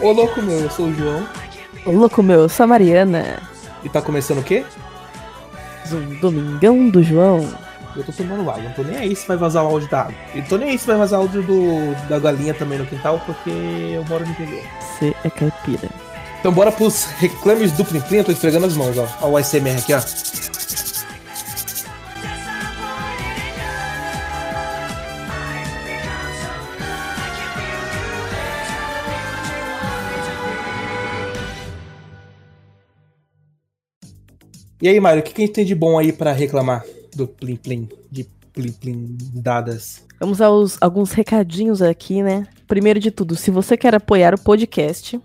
Ô louco meu, eu sou o João. Ô louco meu, eu sou a Mariana. E tá começando o quê? Um Domingão do João. Eu tô tomando água, não tô nem aí se vai vazar o áudio da água. E tô nem aí se vai vazar o áudio do, da galinha também no quintal, porque eu moro no interior. Você é caipira. Então bora pros reclames do Plim Plim, eu tô esfregando as mãos, ó. Ó o SMR aqui, ó. E aí, Mário, o que, que a gente tem de bom aí pra reclamar do Plim Plim, de Plim Plim dadas? Vamos aos alguns recadinhos aqui, né? Primeiro de tudo, se você quer apoiar o podcast,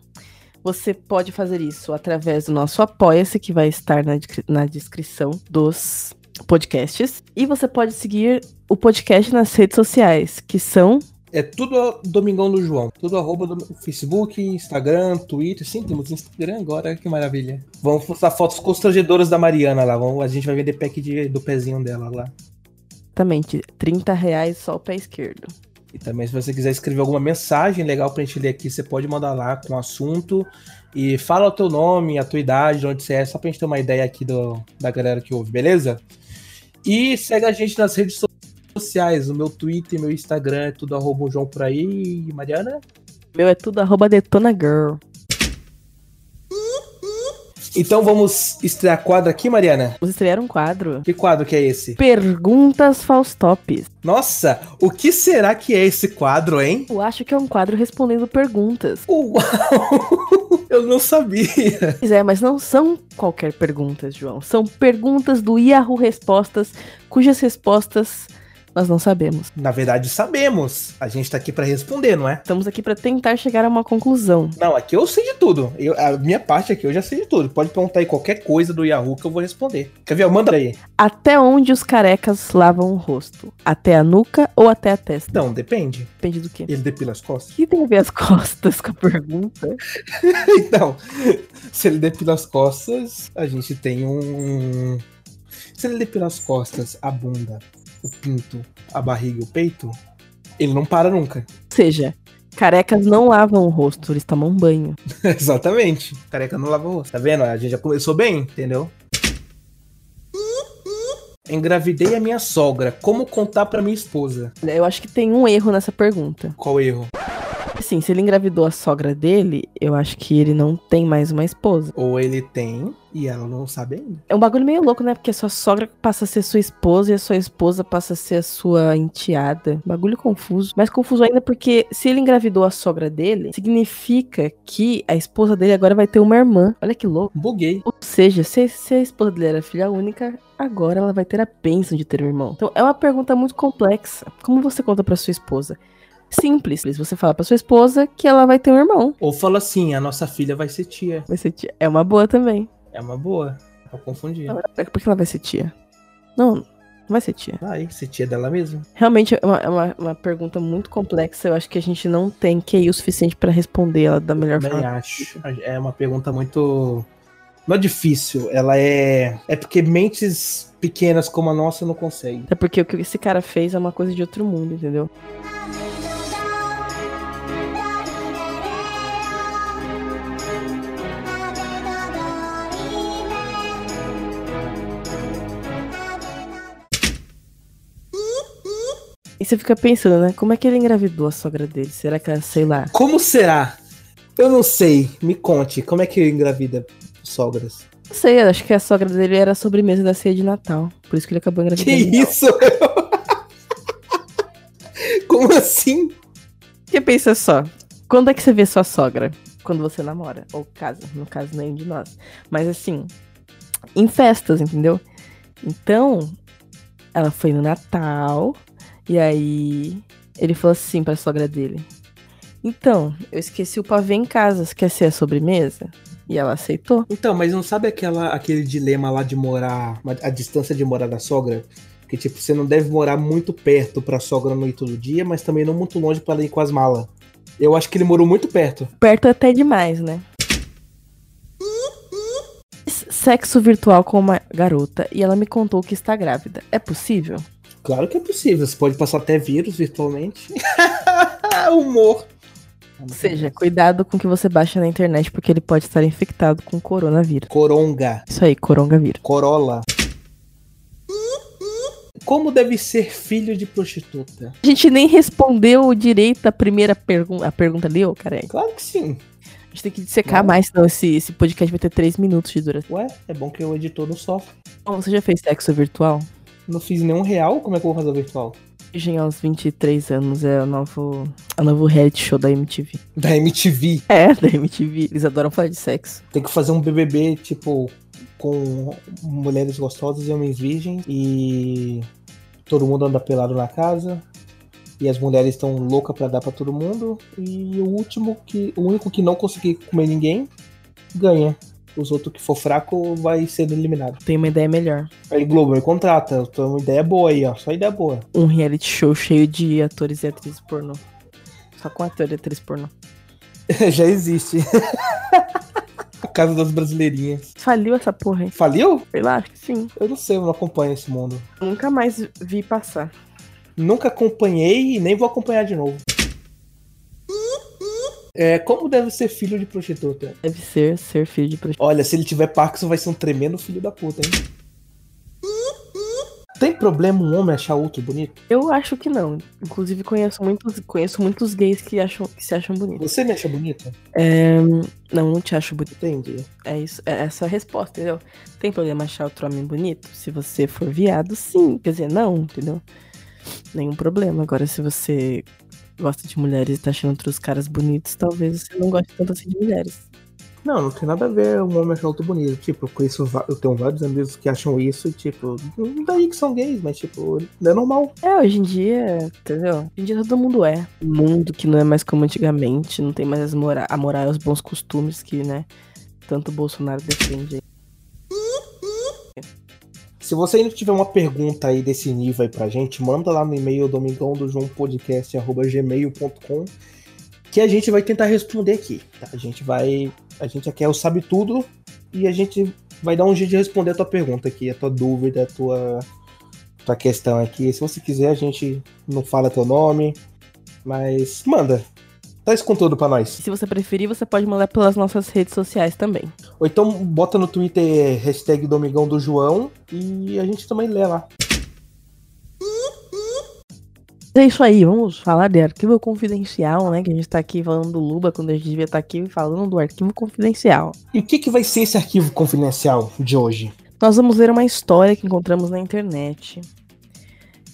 você pode fazer isso através do nosso Apoia-se, que vai estar na, na descrição dos podcasts. E você pode seguir o podcast nas redes sociais, que são É tudo Domingão do João. Tudo arroba do Facebook, Instagram, Twitter. Sim, temos Instagram agora, que maravilha. Vamos postar fotos constrangedoras da Mariana lá. Vamos, a gente vai vender pack de, do pezinho dela lá. exatamente 30 reais só o pé esquerdo. E também, se você quiser escrever alguma mensagem legal pra gente ler aqui, você pode mandar lá com o assunto. E fala o teu nome, a tua idade, de onde você é, só pra gente ter uma ideia aqui do, da galera que ouve, beleza? E segue a gente nas redes sociais. O meu Twitter, meu Instagram é tudo arroba João por aí. Mariana? Meu é tudo arroba Detona Girl. Então vamos estrear quadro aqui, Mariana? Vamos estrear um quadro. Que quadro que é esse? Perguntas Faustops. Nossa, o que será que é esse quadro, hein? Eu acho que é um quadro respondendo perguntas. Uau! Eu não sabia. Pois é, mas não são qualquer perguntas, João. São perguntas do Yahoo Respostas, cujas respostas nós não sabemos. Na verdade, sabemos. A gente tá aqui pra responder, não é? Estamos aqui para tentar chegar a uma conclusão. Não, aqui eu sei de tudo. Eu- a minha parte aqui eu já sei de tudo. Pode perguntar aí qualquer coisa do Yahoo que eu vou responder. Quer ver? Manda aí. Até onde os carecas lavam o rosto? Até a nuca ou até a testa? Não, depende. Depende do quê? Ele depila as O costas? que tem a ver as costas com a pergunta? então, se ele depila as costas, a gente tem um. Se ele depila as costas, a bunda, o pinto, a barriga e o peito, ele não para nunca. Ou seja, carecas não lavam o rosto, eles tomam banho. Exatamente. Careca não lava o rosto. Tá vendo? A gente já começou bem, entendeu? Engravidei a minha sogra. Como contar pra minha esposa? Eu acho que tem um erro nessa pergunta. Qual erro? Assim, se ele engravidou a sogra dele, eu acho que ele não tem mais uma esposa. Ou ele tem e ela não sabe ainda. É um bagulho meio louco, né? Porque a sua sogra passa a ser sua esposa e a sua esposa passa a ser a sua enteada. Bagulho confuso. Mais confuso ainda porque se ele engravidou a sogra dele, significa que a esposa dele agora vai ter uma irmã. Olha que louco. Buguei. Ou seja, se, se a esposa dele era filha única, agora ela vai ter a bênção de ter um irmão. Então é uma pergunta muito complexa. Como você conta pra sua esposa? Simples. Você fala pra sua esposa que ela vai ter um irmão. Ou fala assim: a nossa filha vai ser tia. Vai ser tia. É uma boa também. É uma boa. Pra confundir. Por que ela vai ser tia? Não, não vai ser tia. Vai ser tia dela mesmo. Realmente é uma, é uma, uma pergunta muito complexa. Eu acho que a gente não tem QI o suficiente pra responder ela da melhor forma. acho. É uma pergunta muito. Não é difícil. Ela é. É porque mentes pequenas como a nossa não conseguem. Até porque o que esse cara fez é uma coisa de outro mundo, entendeu? E você fica pensando, né? Como é que ele engravidou a sogra dele? Será que ela, sei lá, Como será? Eu não sei. Me conte. Como é que engravida sogras? Não sei, acho que a sogra dele era a sobremesa da ceia de Natal. Por isso que ele acabou Que engravidando. isso? Como assim? Porque pensa só, quando é que você vê sua sogra? Quando você namora, ou casa, no caso nenhum de nós. Mas assim, em festas, entendeu? Então, ela foi no Natal, e aí ele falou assim pra sogra dele: Então, eu esqueci o pavê em casa, você quer ser a sobremesa? E ela aceitou. Então, mas não sabe aquela, aquele dilema lá de morar, a distância de morar da sogra? Que tipo, você não deve morar muito perto pra sogra não ir todo dia, mas também não muito longe pra ela ir com as malas. Eu acho que ele morou muito perto. Perto até demais, né? Sexo virtual com uma garota e ela me contou que está grávida. É possível? Claro que é possível, você pode passar até vírus virtualmente. Humor. Ou seja, cuidado com o que você baixa na internet, porque ele pode estar infectado com coronavírus. Coronga. Isso aí, coronavírus. Corolla. Como deve ser filho de prostituta? A gente nem respondeu direito a primeira pergunta. A pergunta ali, ô, careca. Claro que sim. A gente tem que dissecar Não. mais, senão esse, esse podcast vai ter três minutos de duração. Ué, é bom que o editor não sofre. Bom, você já fez sexo virtual? Não fiz nenhum real, como é que eu vou fazer virtual? Virgem aos 23 anos é o novo, o novo reality show da MTV. Da MTV. É, da MTV. Eles adoram falar de sexo. Tem que fazer um BBB, tipo, com mulheres gostosas e homens virgens. E todo mundo anda pelado na casa. E as mulheres estão loucas pra dar pra todo mundo. E o último, que o único que não conseguir comer ninguém, ganha. Os outros que for fraco vai ser eliminado. Tem uma ideia melhor. Aí Globo me contrata. Uma ideia boa aí, ó. Só ideia boa. Um reality show cheio de atores e atrizes pornô. Só com ator e atriz pornô. Já existe. A Casa das Brasileirinhas. Faliu essa porra, hein? Faliu? Sei lá, acho que sim. Eu não sei, eu não acompanho esse mundo. Nunca mais vi passar. Nunca acompanhei e nem vou acompanhar de novo. É, como deve ser filho de prostituta? Deve ser ser filho de prostituta. Olha, se ele tiver Parkinson, vai ser um tremendo filho da puta, hein? Tem problema um homem achar outro bonito? Eu acho que não. Inclusive, conheço muitos, conheço muitos gays que, acham, que se acham bonitos. Você me acha bonito? É, não, não te acho bonito. Entendi. É isso, é essa a resposta, entendeu? Tem problema achar outro homem bonito? Se você for viado, sim. Quer dizer, não, entendeu? Nenhum problema. Agora, se você gosta de mulheres e tá achando outros caras bonitos, talvez você não goste tanto assim de mulheres. Não, não tem nada a ver um homem achar outro bonito. Tipo, eu conheço, eu tenho vários amigos que acham isso e, tipo, não daí que são gays, mas, tipo, é normal. É, hoje em dia, entendeu? Hoje em dia todo mundo é. Mundo que não é mais como antigamente, não tem mais as mora a moral e os bons costumes que, né, tanto o Bolsonaro defende. aí. Se você ainda tiver uma pergunta aí desse nível aí pra gente, manda lá no e-mail domingão do João Podcast, gmail.com, que a gente vai tentar responder aqui. tá? A gente vai. A gente aqui é o Sabe Tudo e a gente vai dar um jeito de responder a tua pergunta aqui, a tua dúvida, a tua, tua questão aqui. Se você quiser, a gente não fala teu nome, mas manda. Traz conteúdo pra nós. Se você preferir, você pode mandar pelas nossas redes sociais também. Ou então bota no Twitter hashtag Domingão do João e a gente também lê lá. É isso aí, vamos falar de arquivo confidencial, né? Que a gente tá aqui falando do Luba quando a gente devia estar aqui falando do arquivo confidencial. E o que, que vai ser esse arquivo confidencial de hoje? Nós vamos ler uma história que encontramos na internet.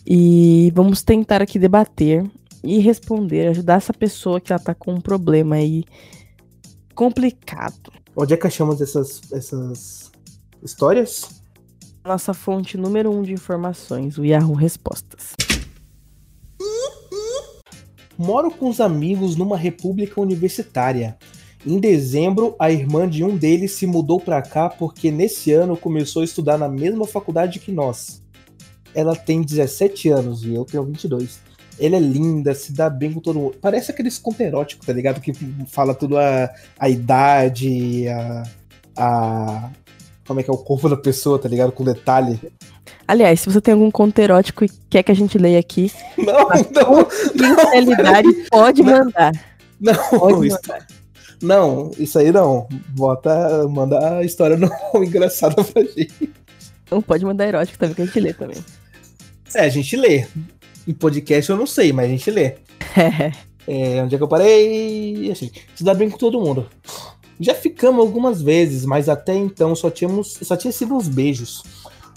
E vamos tentar aqui debater e responder, ajudar essa pessoa que ela tá com um problema aí complicado. Onde é que achamos essas, essas histórias? Nossa fonte número um de informações, o Yahoo Respostas. Moro com os amigos numa república universitária. Em dezembro, a irmã de um deles se mudou pra cá porque nesse ano começou a estudar na mesma faculdade que nós. Ela tem 17 anos e eu tenho 22. Ela é linda, se dá bem com todo mundo. Parece aqueles conto erótico, tá ligado? Que fala tudo a, a idade, a, a. Como é que é o corpo da pessoa, tá ligado? Com detalhe. Aliás, se você tem algum conto erótico e quer que a gente leia aqui, Não, não, Confidencialidade, pode mandar. não. Pode isso- mandar. Não, isso aí não. Bota, manda a história não engraçada pra gente. Não pode mandar erótico também, que a gente lê também. É, a gente lê. Em podcast eu não sei, mas a gente lê. É. Onde é que eu parei? Assim, se dá bem com todo mundo. Já ficamos algumas vezes, mas até então só tínhamos, só tinha sido uns beijos.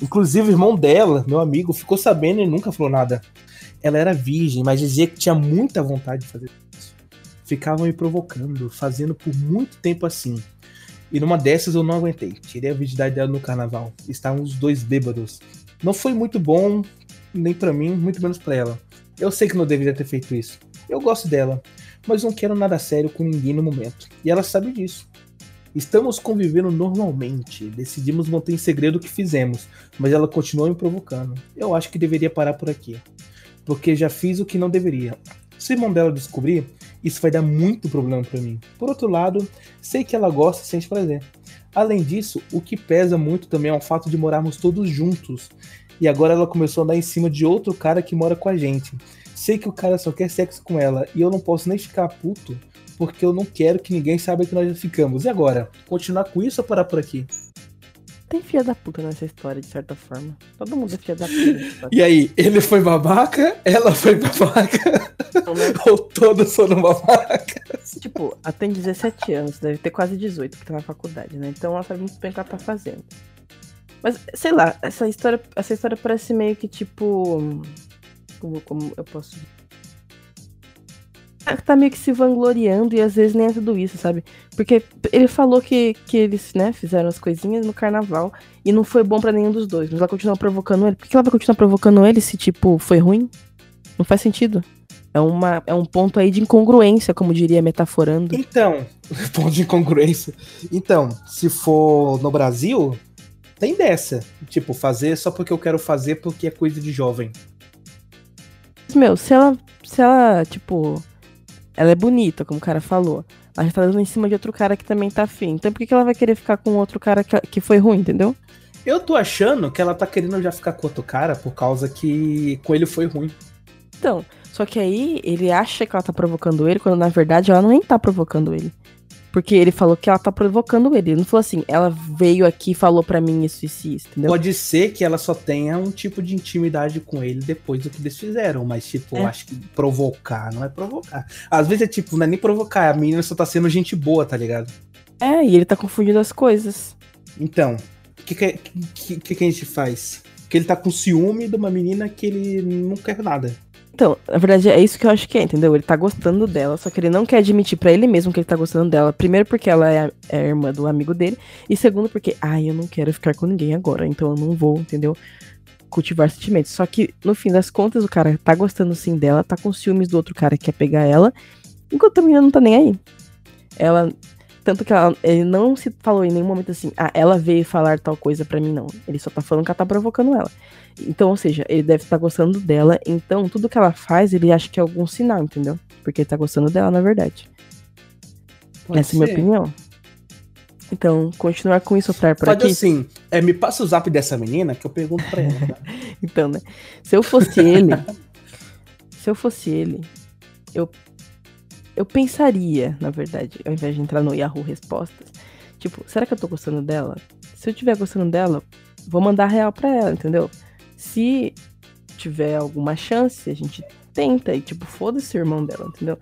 Inclusive o irmão dela, meu amigo, ficou sabendo e nunca falou nada. Ela era virgem, mas dizia que tinha muita vontade de fazer isso. Ficava me provocando, fazendo por muito tempo assim. E numa dessas eu não aguentei. Tirei a virgindade dela no carnaval. Estavam os dois bêbados. Não foi muito bom, nem pra mim, muito menos pra ela. Eu sei que não deveria ter feito isso. Eu gosto dela, mas não quero nada sério com ninguém no momento. E ela sabe disso. Estamos convivendo normalmente. Decidimos manter em segredo o que fizemos, mas ela continua me provocando. Eu acho que deveria parar por aqui. Porque já fiz o que não deveria. Se o irmão dela descobrir, isso vai dar muito problema pra mim. Por outro lado, sei que ela gosta e sente prazer. Além disso, o que pesa muito também é o fato de morarmos todos juntos. E agora ela começou a andar em cima de outro cara que mora com a gente. Sei que o cara só quer sexo com ela e eu não posso nem ficar puto porque eu não quero que ninguém saiba que nós já ficamos. E agora? Continuar com isso ou parar por aqui? Tem filha da puta nessa história, de certa forma. Todo mundo é filha da puta. E aí, ele foi babaca, ela foi babaca, né? ou todos foram babacas? Tipo, ela tem 17 anos, deve ter quase 18, porque tá na faculdade, né? Então ela sabe muito bem o que ela tá fazendo. Mas, sei lá, essa história, essa história parece meio que tipo. Como, como eu posso. Tá meio que se vangloriando e às vezes nem é tudo isso, sabe? Porque ele falou que, que eles, né, fizeram as coisinhas no carnaval e não foi bom pra nenhum dos dois, mas ela continua provocando ele. Por que ela vai continuar provocando ele se, tipo, foi ruim? Não faz sentido. É, uma, é um ponto aí de incongruência, como diria metaforando. Então, ponto de incongruência. Então, se for no Brasil, tem dessa. Tipo, fazer só porque eu quero fazer porque é coisa de jovem. Meu, se ela, se ela, tipo, ela é bonita, como o cara falou. Ela já tá dando em cima de outro cara que também tá afim. Então por que, que ela vai querer ficar com outro cara que, que foi ruim, entendeu? Eu tô achando que ela tá querendo já ficar com outro cara por causa que com ele foi ruim. Então, só que aí ele acha que ela tá provocando ele, quando na verdade ela nem tá provocando ele. Porque ele falou que ela tá provocando ele. Ele não falou assim, ela veio aqui e falou pra mim isso, isso, e isso, entendeu? Pode ser que ela só tenha um tipo de intimidade com ele depois do que eles fizeram, mas, tipo, É. eu acho que provocar não é provocar. Às vezes é tipo, não é nem provocar, a menina só tá sendo gente boa, tá ligado? É, e ele tá confundindo as coisas. Então, o que que, que, que que a gente faz? Que ele tá com ciúme de uma menina que ele não quer nada. Então, na verdade, é isso que eu acho que é, entendeu? Ele tá gostando dela, só que ele não quer admitir pra ele mesmo que ele tá gostando dela. Primeiro, porque ela é a, é a irmã do amigo dele. E segundo, porque, ai, eu não quero ficar com ninguém agora, então eu não vou, entendeu? Cultivar sentimentos. Só que, no fim das contas, o cara tá gostando sim dela, tá com ciúmes do outro cara que quer pegar ela, enquanto a menina não tá nem aí. Ela. Tanto que ela, ele não se falou em nenhum momento assim, ah, ela veio falar tal coisa pra mim, não. Ele só tá falando que ela tá provocando ela. Então, ou seja, ele deve estar gostando dela, então tudo que ela faz, ele acha que é algum sinal, entendeu? Porque ele tá gostando dela, na verdade. Pode Essa é a minha ser. opinião. Então, continuar com isso pra por Pode aqui. assim, é, me passa o zap dessa menina que eu pergunto pra ela. tá? Então, né? Se eu fosse ele, se eu fosse ele, eu eu pensaria, na verdade, ao invés de entrar no Yahoo Respostas, tipo, será que eu tô gostando dela? Se eu tiver gostando dela, vou mandar real pra ela, entendeu? Se tiver alguma chance, a gente tenta e tipo, foda-se o irmão dela, entendeu?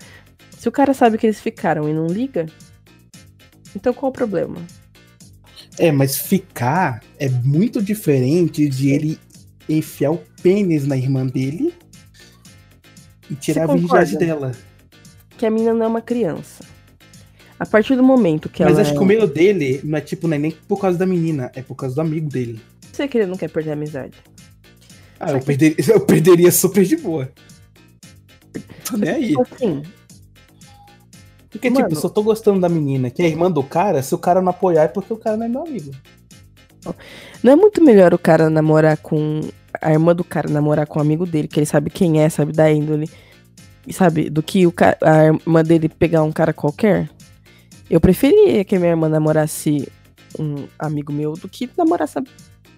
Se o cara sabe que eles ficaram e não liga, então qual o problema? É, mas ficar é muito diferente de ele enfiar o pênis na irmã dele e tirar a Você virgindade dela. Que a menina não é uma criança. A partir do momento que Mas ela acho é... que o medo dele não é tipo, não é nem por causa da menina, é por causa do amigo dele. sei que ele não quer perder a amizade. Ah, eu perderia, eu perderia super de boa. Tô nem aí. Tipo assim, Porque, Mano. tipo, se eu tô gostando da menina, que é irmã do cara, se o cara não apoiar é porque o cara não é meu amigo. não é muito melhor o cara namorar com. A irmã do cara namorar com um amigo dele, que ele sabe quem é, sabe da índole, sabe, do que o ca- a irmã dele pegar um cara qualquer? Eu preferia que a minha irmã namorasse um amigo meu do que namorasse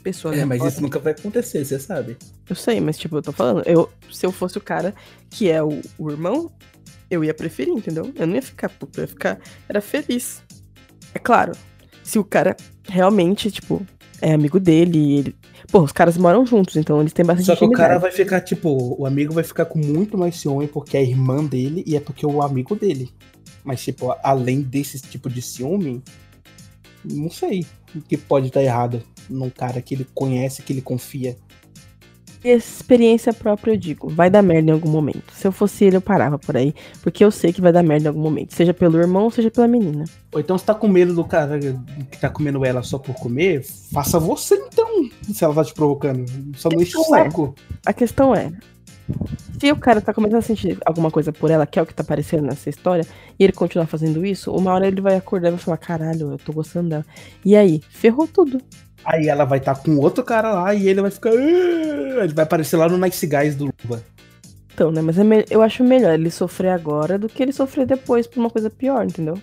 pessoa. É, mas isso nunca vai acontecer, você sabe. Eu sei, mas tipo, eu tô falando, eu, se eu fosse o cara que é o, o irmão, eu ia preferir, entendeu? Eu não ia ficar puto, eu ia ficar. Era feliz. É claro, se o cara realmente, tipo, é amigo dele ele. Pô, os caras moram juntos, então eles têm bastante Só que o cara vai ficar, tipo, o amigo vai ficar com muito mais ciúme porque é irmã dele e é porque é o amigo dele. Mas, tipo, além desse tipo de ciúme, não sei o que pode estar errado num cara que ele conhece, que ele confia. Experiência própria, eu digo, vai dar merda em algum momento. Se eu fosse ele, eu parava por aí, porque eu sei que vai dar merda em algum momento, seja pelo irmão, seja pela menina. Ou então, se tá com medo do cara que tá comendo ela só por comer, faça você então, se ela tá te provocando. Só não enche o é. saco. A questão é, se o cara tá começando a sentir alguma coisa por ela, que é o que tá aparecendo nessa história, e ele continuar fazendo isso, uma hora ele vai acordar e vai falar, caralho, eu tô gostando dela. E aí, ferrou tudo. Aí ela vai estar com outro cara lá e ele vai ficar. "Ah", Ele vai aparecer lá no Nice Guys do Luba. Então, né, mas é me- eu acho melhor ele sofrer agora do que ele sofrer depois por uma coisa pior, entendeu?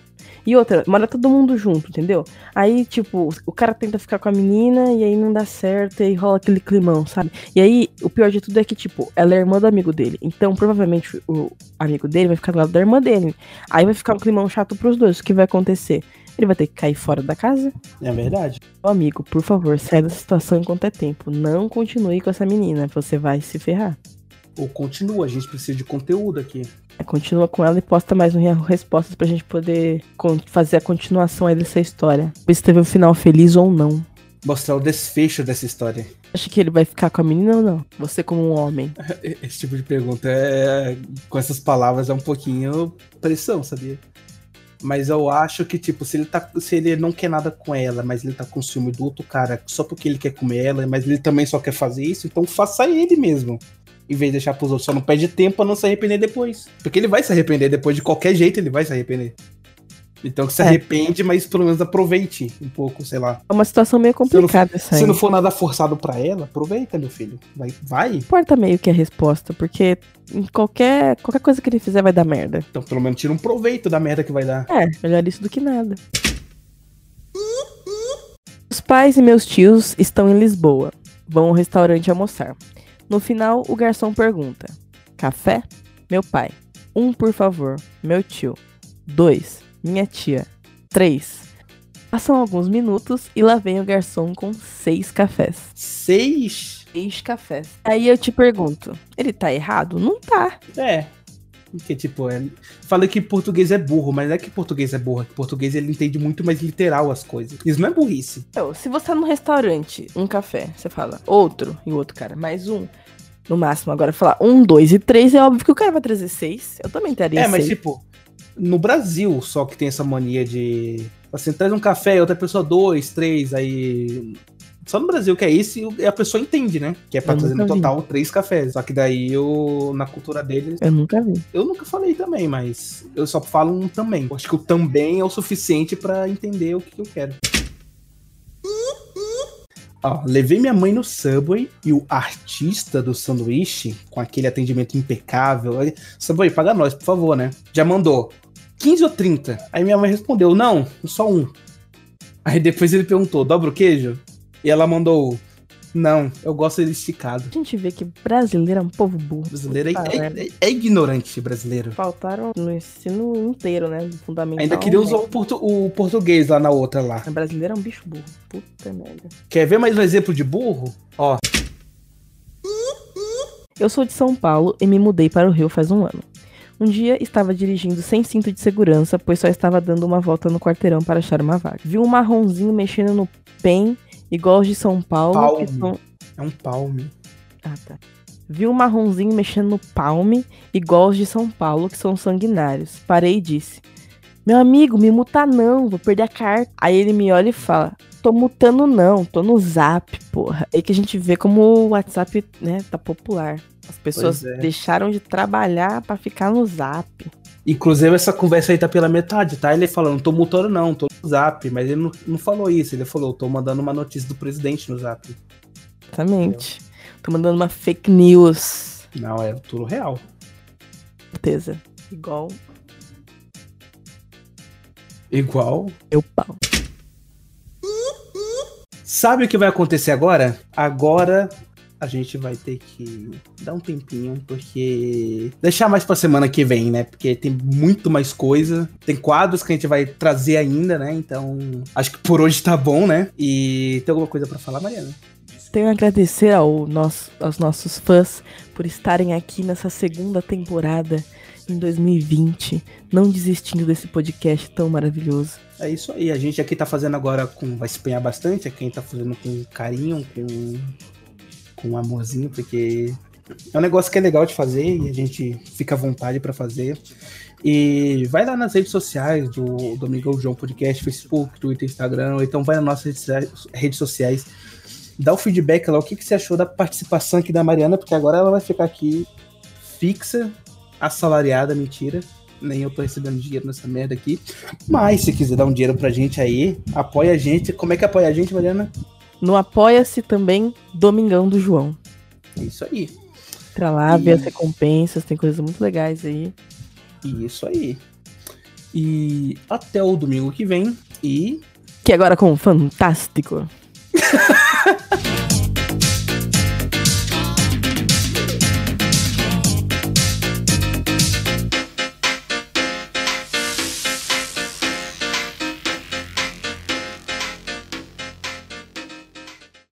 E outra, mora todo mundo junto, entendeu? Aí, tipo, o cara tenta ficar com a menina e aí não dá certo, e rola aquele climão, sabe? E aí, o pior de tudo é que, tipo, ela é irmã do amigo dele. Então, provavelmente, o amigo dele vai ficar do lado da irmã dele. Aí vai ficar um climão chato pros dois. O que vai acontecer? Ele vai ter que cair fora da casa. É verdade. Amigo, por favor, saia dessa situação enquanto é tempo. Não continue com essa menina, você vai se ferrar. Ou continua, a gente precisa de conteúdo aqui. É, continua com ela e posta mais um Respostas pra gente poder fazer a continuação aí dessa história. Ver se teve um final feliz ou não. Mostrar o desfecho dessa história. Acha que ele vai ficar com a menina ou não? Você como um homem. Esse tipo de pergunta é. Com essas palavras é um pouquinho pressão, sabia? Mas eu acho que, tipo, se ele, tá, se ele não quer nada com ela, mas ele tá com ciúme do outro cara só porque ele quer comer ela, mas ele também só quer fazer isso, então faça ele mesmo. Em vez de deixar pros outros, só não perde tempo pra não se arrepender depois. Porque ele vai se arrepender depois, de qualquer jeito ele vai se arrepender. Então que se É. arrepende, mas pelo menos aproveite um pouco, sei lá. É uma situação meio complicada essa aí. Se não for nada forçado pra ela, aproveita, meu filho. Vai, vai. importa meio que a resposta, porque qualquer, qualquer coisa que ele fizer vai dar merda. Então pelo menos tira um proveito da merda que vai dar. É, melhor isso do que nada. Os pais e meus tios estão em Lisboa. Vão ao restaurante almoçar. No final, o garçom pergunta: Café? Meu pai. Um, por favor. Meu tio. Dois. Minha tia. Três. Passam alguns minutos e lá vem o garçom com seis cafés. Seis? Seis cafés. Aí eu te pergunto: ele tá errado? Não tá. É. Porque, tipo, é... falei que português é burro, mas não é que português é burro, é que português ele entende muito mais literal as coisas. Isso não é burrice. Então, se você tá num restaurante, um café, você fala outro e o outro cara, mais um. No máximo, agora falar um, dois e três, é óbvio que o cara vai trazer seis. Eu também teria É, mas seis. tipo, no Brasil só que tem essa mania de. Assim, traz um café outra pessoa dois, três, aí. Só no Brasil que é isso e a pessoa entende, né? Que é pra Eu trazer no nunca vi. total três cafés. Só que daí eu, na cultura deles, Eu nunca vi. eu nunca falei também, mas eu só falo um também. Eu acho que o também é o suficiente pra entender o que, que eu quero. Ó, levei minha mãe no Subway e o artista do sanduíche, com aquele atendimento impecável. Subway, paga nós, por favor, né? Já mandou 15 ou 30. Aí minha mãe respondeu: não, só um. Aí depois ele perguntou: dobra o queijo? E ela mandou: não, eu gosto dele esticado. A gente vê que brasileiro é um povo burro. Brasileiro é, é- é- ignorante, brasileiro. Faltaram no ensino inteiro, né? Fundamental. Ainda queria usar o, portu- o português lá na outra lá. Brasileiro é um bicho burro. Puta merda. Quer ver mais um exemplo de burro? Ó, Eu sou de São Paulo e me mudei para o Rio faz um ano. Um dia estava dirigindo sem cinto de segurança, pois só estava dando uma volta no quarteirão para achar uma vaga. Vi um marronzinho mexendo no PEN, igual os de São Paulo, Palme. são... é um palme. Ah, tá. Vi um marronzinho mexendo no palme, igual os de São Paulo, que são sanguinários. Parei e disse: Meu amigo, me muta não, vou perder a carta. Aí ele me olha e fala: Tô mutando não, tô no zap, porra. Aí que a gente vê como o WhatsApp, né, tá popular. As pessoas é. deixaram de trabalhar pra ficar no zap. Inclusive, essa conversa aí tá pela metade, tá? Ele falando, não tô mutando não, tô no zap. Mas ele não, não falou isso, ele falou, tô mandando uma notícia do presidente no zap. Exatamente. Tô mandando uma fake news. Não, é tudo real. Certeza. Igual Igual. meu pau. Sabe o que vai acontecer agora? Agora a gente vai ter que dar um tempinho, porque. Deixar mais pra semana que vem, né? Porque tem muito mais coisa. Tem quadros que a gente vai trazer ainda, né? Então. Acho que por hoje tá bom, né? E tem alguma coisa pra falar, Mariana? Tenho a agradecer ao nosso, aos nossos fãs por estarem aqui nessa segunda temporada em 2020, não desistindo desse podcast tão maravilhoso. É isso aí. A gente aqui tá fazendo agora com. Vai se empenhar bastante. É quem tá fazendo com carinho, com. Com amorzinho, porque. É um negócio que é legal de fazer e a gente fica à vontade pra fazer. E vai lá nas redes sociais do Domingão João Podcast, Facebook, Twitter, Instagram, ou então vai nas nossas redes sociais- redes sociais. Dá o feedback lá, o que, que você achou da participação aqui da Mariana, porque agora ela vai ficar aqui fixa, assalariada, mentira. Nem eu tô recebendo dinheiro nessa merda aqui. Mas se quiser dar um dinheiro pra gente aí, apoia a gente. Como é que apoia a gente, Mariana? No Apoia-se também Domingão do João. Isso aí. Entra lá, vê as E- recompensas, tem coisas muito legais aí. Isso aí. E até o domingo que vem. E. Que agora com o Fantástico.